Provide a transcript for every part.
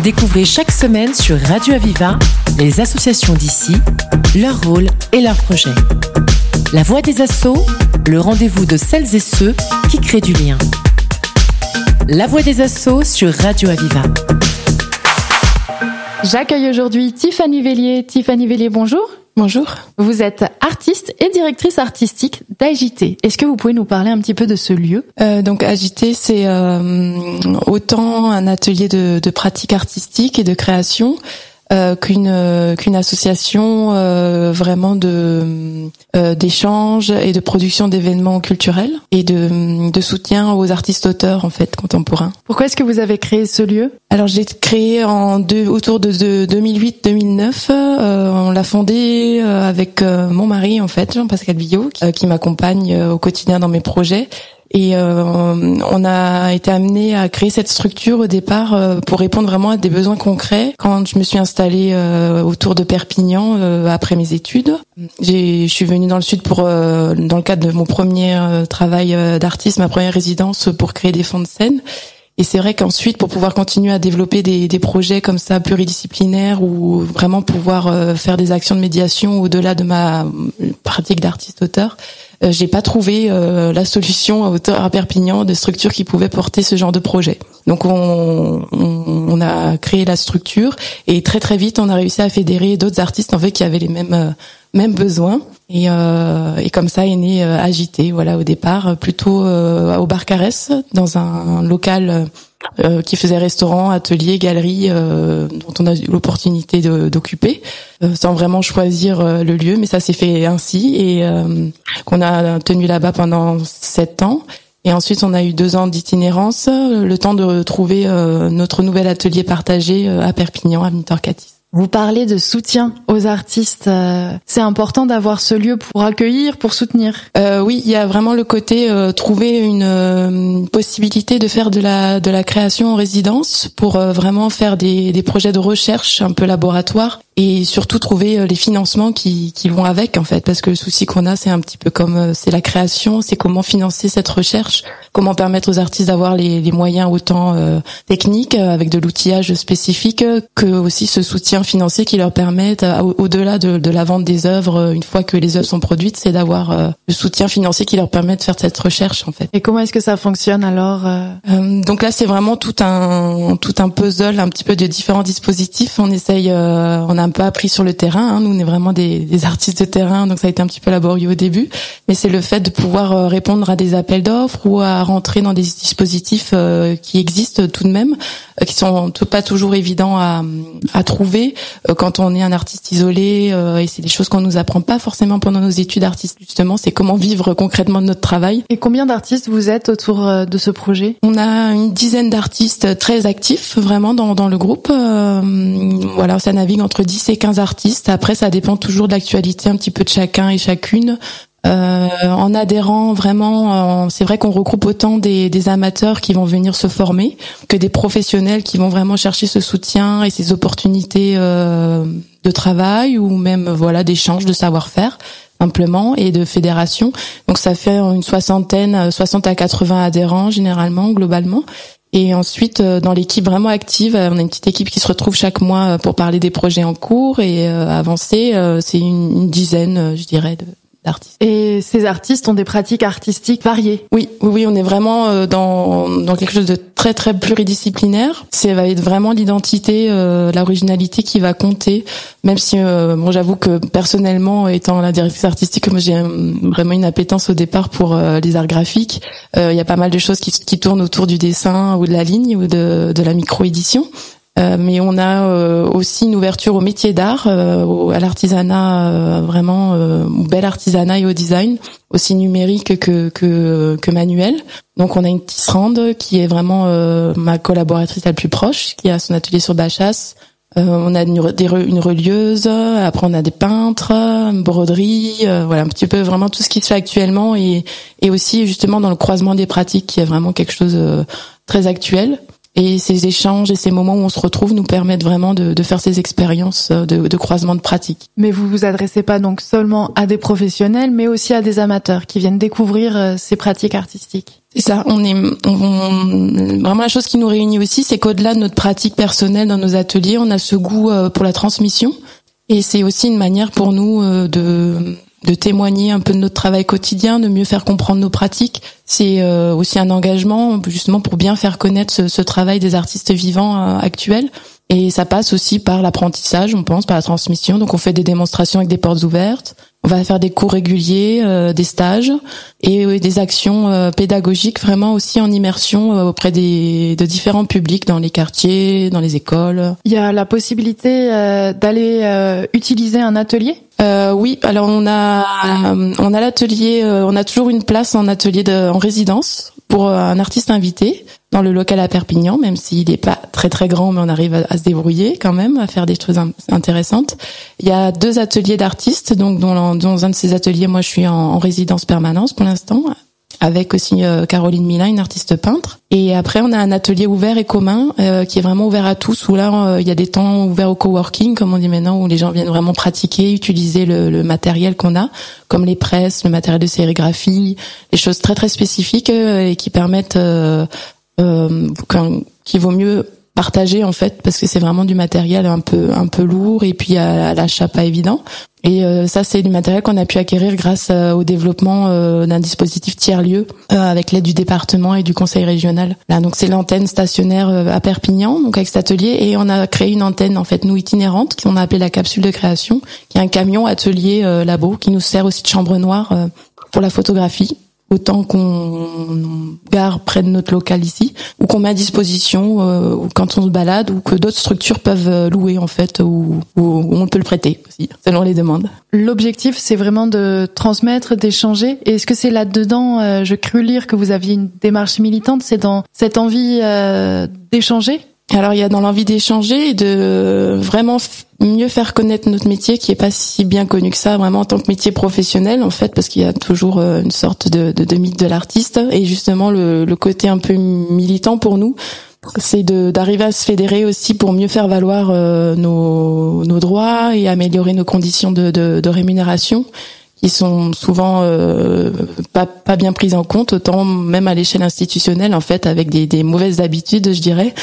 Découvrez chaque semaine sur Radio Aviva les associations d'ici, leur rôle et leurs projets. La voix des assauts, le rendez-vous de celles et ceux qui créent du lien. La voix des assauts sur Radio Aviva. J'accueille aujourd'hui Tiffany Vellier. Tiffany Vellier, bonjour. Bonjour. Vous êtes artiste et directrice artistique d'Agité. Est-ce que vous pouvez nous parler un petit peu de ce lieu? Euh, Donc Agité, c'est euh, autant un atelier de, de pratique artistique et de création euh, qu'une euh, qu'une association euh, vraiment de euh, d'échange et de production d'événements culturels et de, de soutien aux artistes auteurs en fait contemporains. Pourquoi est-ce que vous avez créé ce lieu? Alors j'ai créé en deux, autour de, de 2008-2009. on l'a fondé avec mon mari en fait Jean-Pascal Billot qui, qui m'accompagne au quotidien dans mes projets et euh, on a été amené à créer cette structure au départ euh, pour répondre vraiment à des besoins concrets. Quand je me suis installée euh, autour de Perpignan après mes études, je suis venue dans le sud pour, dans le cadre de mon premier travail d'artiste, ma première résidence pour créer des fonds de scène. Et c'est vrai qu'ensuite, pour pouvoir continuer à développer des, des, projets comme ça pluridisciplinaires ou vraiment pouvoir faire des actions de médiation au-delà de ma pratique d'artiste-auteur, euh, j'ai pas trouvé euh, la solution à à Perpignan de structure qui pouvait porter ce genre de projet. Donc on, on, a créé la structure et très très vite on a réussi à fédérer d'autres artistes en fait qui avaient les mêmes euh, mêmes besoins et, euh, et comme ça est né Agité voilà au départ plutôt au bar Caresse dans un local euh, qui faisait restaurant, atelier, galerie, euh, dont on a eu l'opportunité d'occuper, euh, sans vraiment choisir le lieu, mais ça s'est fait ainsi et qu'on a tenu là-bas pendant sept ans. Et ensuite, on a eu deux ans d'itinérance, le temps de trouver notre nouvel atelier partagé à Perpignan, à Torcatis. Vous parlez de soutien aux artistes. Euh, c'est important d'avoir ce lieu pour accueillir, pour soutenir. Euh, oui, il y a vraiment le côté euh, trouver une euh, possibilité de faire de la de la création en résidence pour vraiment faire des, des projets de recherche un peu laboratoire et surtout trouver les financements qui, qui vont avec en fait parce que le souci qu'on a c'est un petit peu comme c'est la création c'est comment financer cette recherche comment permettre aux artistes d'avoir les, les moyens autant techniques avec de l'outillage spécifique que aussi ce soutien financiers qui leur permettent, euh, au-delà de, de, la vente des œuvres, euh, une fois que les œuvres sont produites, c'est d'avoir euh, le soutien financier qui leur permet de faire cette recherche en fait. Et comment est-ce que ça fonctionne alors Donc là, c'est vraiment tout un tout un puzzle, un petit peu de différents dispositifs. On essaye, on a un peu appris sur le terrain. Hein. Nous, on est vraiment des, des, artistes de terrain, donc ça a été un petit peu laborieux au début. Mais c'est le fait de pouvoir répondre à des appels d'offres ou à rentrer dans des dispositifs qui existent tout de même, qui sont pas toujours évidents à, à trouver euh, quand on est un artiste isolé euh, et c'est des choses qu'on nous apprend pas forcément pendant nos études d'artiste justement c'est comment vivre concrètement notre travail et combien d'artistes vous êtes autour euh, de ce projet? On a une dizaine d'artistes très actifs vraiment dans, dans le groupe voilà ça navigue entre 10 et 15 artistes après ça dépend toujours de l'actualité un petit peu de chacun et chacune euh, en adhérant vraiment, c'est vrai qu'on regroupe autant des, des, amateurs qui vont venir se former que des professionnels qui vont vraiment chercher ce soutien et ces opportunités euh, de travail ou même voilà d'échange de savoir-faire simplement et de fédération. Donc ça fait une soixantaine, 60 à 80 adhérents généralement globalement. Et ensuite, euh, dans l'équipe vraiment active, on a une petite équipe qui se retrouve chaque mois pour parler des projets en cours et avancer. C'est une, une, dizaine, je dirais, de, et ces artistes ont des pratiques artistiques variées. Oui, oui, oui on est vraiment euh, dans, dans quelque chose de très très pluridisciplinaire. C'est va être vraiment l'identité, euh, l'originalité qui va compter. Même si, euh, bon, j'avoue que personnellement, étant la directrice artistique, moi j'ai vraiment une appétence au départ pour euh, les arts graphiques. Il y a pas mal de choses qui, qui tournent autour du dessin ou de la ligne ou de, de la micro-édition. Euh, mais on a euh, aussi une ouverture au métier d'art, euh, à l'artisanat vraiment au bel artisanat et au design, aussi numérique que, que, que manuel. Donc on a une tisserande qui est vraiment ma collaboratrice la plus proche, qui a son atelier sur Bachas. on a une, une relieuse, après on a des peintres, une broderie, voilà un petit peu vraiment tout ce qui se fait actuellement et, et aussi justement dans le croisement des pratiques qui est vraiment quelque chose de très actuel. Et ces échanges et ces moments où on se retrouve nous permettent vraiment de, de faire ces expériences de, de, croisement de pratiques. Mais vous vous adressez pas donc seulement à des professionnels, mais aussi à des amateurs qui viennent découvrir euh, ces pratiques artistiques. C'est ça. On est vraiment la chose qui nous réunit aussi, c'est qu'au-delà de notre pratique personnelle dans nos ateliers, on a ce goût euh, pour la transmission, et c'est aussi une manière pour nous euh, de de témoigner un peu de notre travail quotidien, de mieux faire comprendre nos pratiques. C'est euh, aussi un engagement justement pour bien faire connaître ce, ce travail des artistes vivants actuels. Et ça passe aussi par l'apprentissage, on pense, par la transmission. Donc on fait des démonstrations avec des portes ouvertes. On va faire des cours réguliers, euh, des stages et des actions euh, pédagogiques vraiment aussi en immersion euh, auprès des, de différents publics dans les quartiers, dans les écoles. Il y a la possibilité d'aller utiliser un atelier? Euh, oui, alors on a on a l'atelier, on a toujours une place en atelier de, en résidence pour un artiste invité dans le local à Perpignan, même s'il n'est pas très très grand, mais on arrive à, se débrouiller quand même, à faire des choses intéressantes. Il y a deux ateliers d'artistes, donc dans, un de ces ateliers, moi je suis en, en résidence permanence pour l'instant, avec aussi euh, Caroline Milin, une artiste peintre. Et après, on a un atelier ouvert et commun euh, qui est vraiment ouvert à tous, où là, euh, il y a des temps ouverts au coworking, comme on dit maintenant, où les gens viennent vraiment pratiquer, utiliser le, le matériel qu'on a, comme les presses, le matériel de sérigraphie, des choses très très spécifiques et qui permettent qu'il vaut mieux partager en fait parce que c'est vraiment du matériel un peu un peu lourd et puis à, l'achat pas évident. Et euh, ça c'est du matériel qu'on a pu acquérir grâce euh, au développement euh, d'un dispositif tiers lieu avec l'aide du département et du conseil régional. Là donc c'est l'antenne stationnaire à Perpignan donc avec cet atelier et on a créé une antenne en fait nous itinérante qu'on a appelée la capsule de création qui est un camion atelier labo qui nous sert aussi de chambre noire pour la photographie autant qu'on gare près de notre local ici, ou qu'on met à disposition euh, quand on se balade, ou que d'autres structures peuvent euh, louer en fait, ou, on peut le prêter aussi, selon les demandes. L'objectif, c'est vraiment de transmettre, d'échanger. Et est-ce que c'est là-dedans, euh, je crus lire que vous aviez une démarche militante, c'est dans cette envie d'échanger? Alors il y a dans l'envie d'échanger et de vraiment mieux faire connaître notre métier qui est pas si bien connu que ça vraiment en tant que métier professionnel en fait parce qu'il y a toujours euh, une sorte de, de, mythe de l'artiste. Et justement le, côté un peu militant pour nous c'est d'arriver à se fédérer aussi pour mieux faire valoir euh, nos, droits et améliorer nos conditions de rémunération qui sont souvent euh, pas, pas bien prises en compte, autant même à l'échelle institutionnelle en fait, avec des, des mauvaises habitudes, je dirais,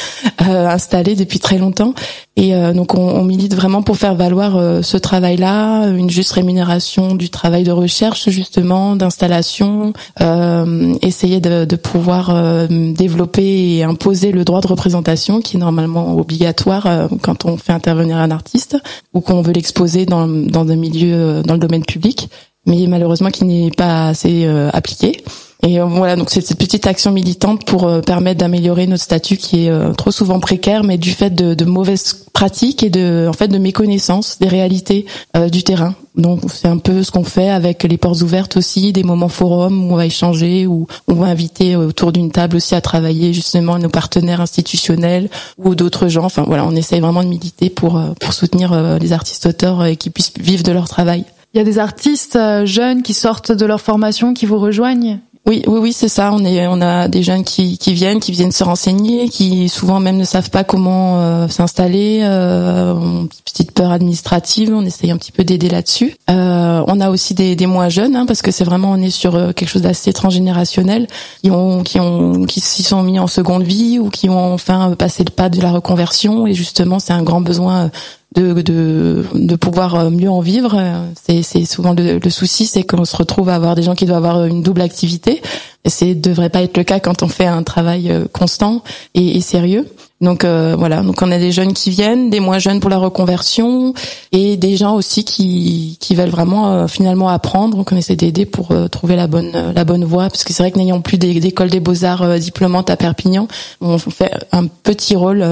euh, installées depuis très longtemps. Et euh, donc on, on, milite vraiment pour faire valoir euh, ce travail-là, une juste rémunération du travail de recherche justement, d'installation, euh, essayer de, de pouvoir développer et imposer le droit de représentation qui est normalement obligatoire quand on fait intervenir un artiste ou qu'on veut l'exposer dans, dans un milieu, dans le domaine public mais malheureusement qui n'est pas assez euh, appliqué. Et euh, voilà, donc c'est cette petite action militante pour euh, permettre d'améliorer notre statut qui est trop souvent précaire, mais du fait de, de, mauvaises pratiques et de, en fait, de méconnaissance des réalités du terrain. Donc c'est un peu ce qu'on fait avec les portes ouvertes aussi, des moments forums où on va échanger, où on va inviter autour d'une table aussi à travailler justement nos partenaires institutionnels ou d'autres gens. Enfin voilà, on essaye vraiment de militer pour pour soutenir les artistes auteurs et qui puissent vivre de leur travail. Il y a des artistes euh, jeunes qui sortent de leur formation, qui vous rejoignent? Oui, oui, oui, c'est ça. On est, on a des jeunes qui, qui viennent, qui viennent se renseigner, qui souvent même ne savent pas comment euh, s'installer, euh, petite peur administrative. On essaye un petit peu d'aider là-dessus. Euh, on a aussi des, des moins jeunes, hein, parce que c'est vraiment on est sur euh, quelque chose d'assez transgénérationnel, qui ont, qui ont, qui s'y sont mis en seconde vie ou qui ont enfin passé le pas de la reconversion. Et justement, c'est un grand besoin de, de, de pouvoir euh, mieux en vivre. C'est, c'est souvent le, le souci, c'est qu'on se retrouve à avoir des gens qui doivent avoir une double activité. C'est devrait pas être le cas quand on fait un travail euh, constant et, et sérieux. Donc euh, voilà, donc on a des jeunes qui viennent, des moins jeunes pour la reconversion et des gens aussi qui, qui veulent vraiment finalement apprendre. Donc on essaie d'aider pour trouver la bonne la bonne voie parce que c'est vrai que n'ayant plus d'école des beaux-arts diplômantes à Perpignan, on fait un petit rôle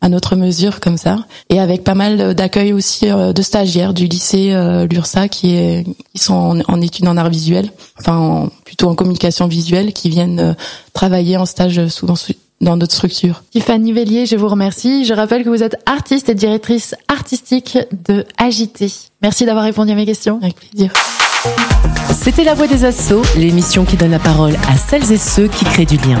à notre mesure comme ça et avec pas mal d'accueil aussi euh, de stagiaires du lycée euh, Lursa qui est qui sont en, études en art visuel enfin plutôt en communication visuelle qui viennent euh, travailler en stage souvent dans d'autres structures. Tiffany Vellier, je vous remercie. Je rappelle que vous êtes artiste et directrice artistique de Agité. Merci d'avoir répondu à mes questions. Avec plaisir. C'était La Voix des Assauts, l'émission qui donne la parole à celles et ceux qui créent du lien.